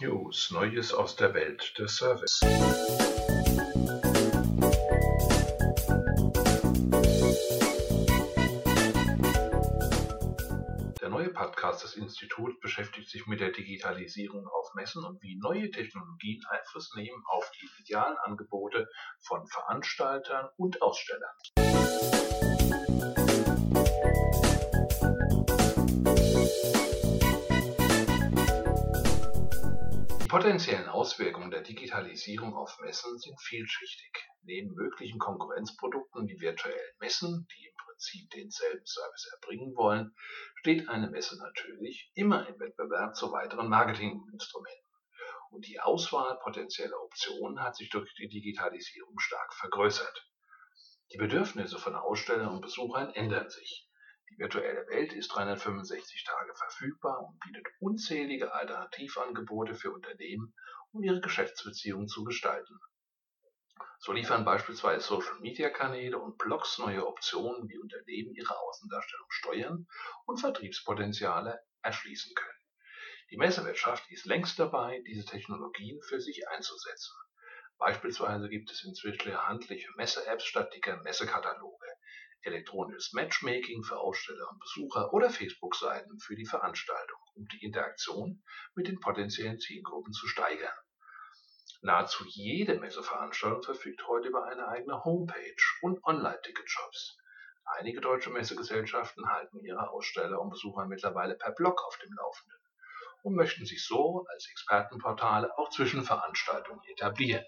News, Neues aus der Welt des Service. Der neue Podcast des Instituts beschäftigt sich mit der Digitalisierung auf Messen und wie neue Technologien Einfluss nehmen auf die medialen Angebote von Veranstaltern und Ausstellern. Potenziellen Auswirkungen der Digitalisierung auf Messen sind vielschichtig. Neben möglichen Konkurrenzprodukten wie virtuellen Messen, die im Prinzip denselben Service erbringen wollen, steht eine Messe natürlich immer im Wettbewerb zu weiteren Marketinginstrumenten. Und die Auswahl potenzieller Optionen hat sich durch die Digitalisierung stark vergrößert. Die Bedürfnisse von Ausstellern und Besuchern ändern sich. Die virtuelle Welt ist 365 Tage verfügbar und bietet unzählige Alternativangebote für Unternehmen, um ihre Geschäftsbeziehungen zu gestalten. So liefern beispielsweise Social-Media-Kanäle und Blogs neue Optionen, wie Unternehmen ihre Außendarstellung steuern und Vertriebspotenziale erschließen können. Die Messewirtschaft ist längst dabei, diese Technologien für sich einzusetzen. Beispielsweise gibt es inzwischen handliche Messe-Apps statt dicker Messekataloge elektronisches Matchmaking für Aussteller und Besucher oder Facebook-Seiten für die Veranstaltung, um die Interaktion mit den potenziellen Zielgruppen zu steigern. Nahezu jede Messeveranstaltung verfügt heute über eine eigene Homepage und Online-Ticket-Shops. Einige deutsche Messegesellschaften halten ihre Aussteller und Besucher mittlerweile per Blog auf dem Laufenden und möchten sich so als Expertenportale auch zwischen Veranstaltungen etablieren.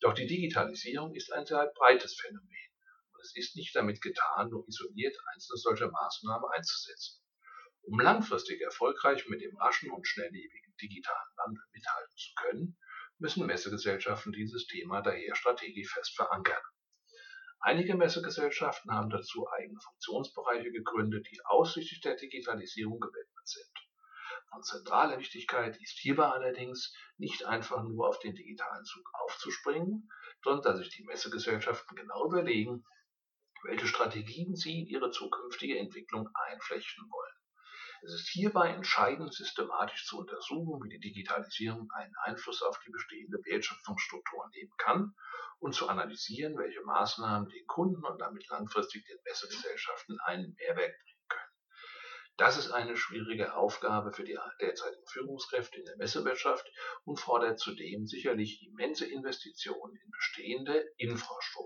Doch die Digitalisierung ist ein sehr breites Phänomen es ist nicht damit getan, nur isoliert einzelne solcher Maßnahmen einzusetzen. Um langfristig erfolgreich mit dem raschen und schnelllebigen digitalen Wandel mithalten zu können, müssen Messegesellschaften dieses Thema daher strategisch fest verankern. Einige Messegesellschaften haben dazu eigene Funktionsbereiche gegründet, die ausschließlich der Digitalisierung gewidmet sind. Von zentraler Wichtigkeit ist hierbei allerdings nicht einfach nur auf den digitalen Zug aufzuspringen, sondern dass sich die Messegesellschaften genau überlegen, welche Strategien sie in ihre zukünftige Entwicklung einflechten wollen. Es ist hierbei entscheidend, systematisch zu untersuchen, wie die Digitalisierung einen Einfluss auf die bestehende Wertschöpfungsstruktur nehmen kann und zu analysieren, welche Maßnahmen den Kunden und damit langfristig den Messegesellschaften einen Mehrwert bringen können. Das ist eine schwierige Aufgabe für die derzeitigen Führungskräfte in der Messewirtschaft und fordert zudem sicherlich immense Investitionen in bestehende Infrastruktur.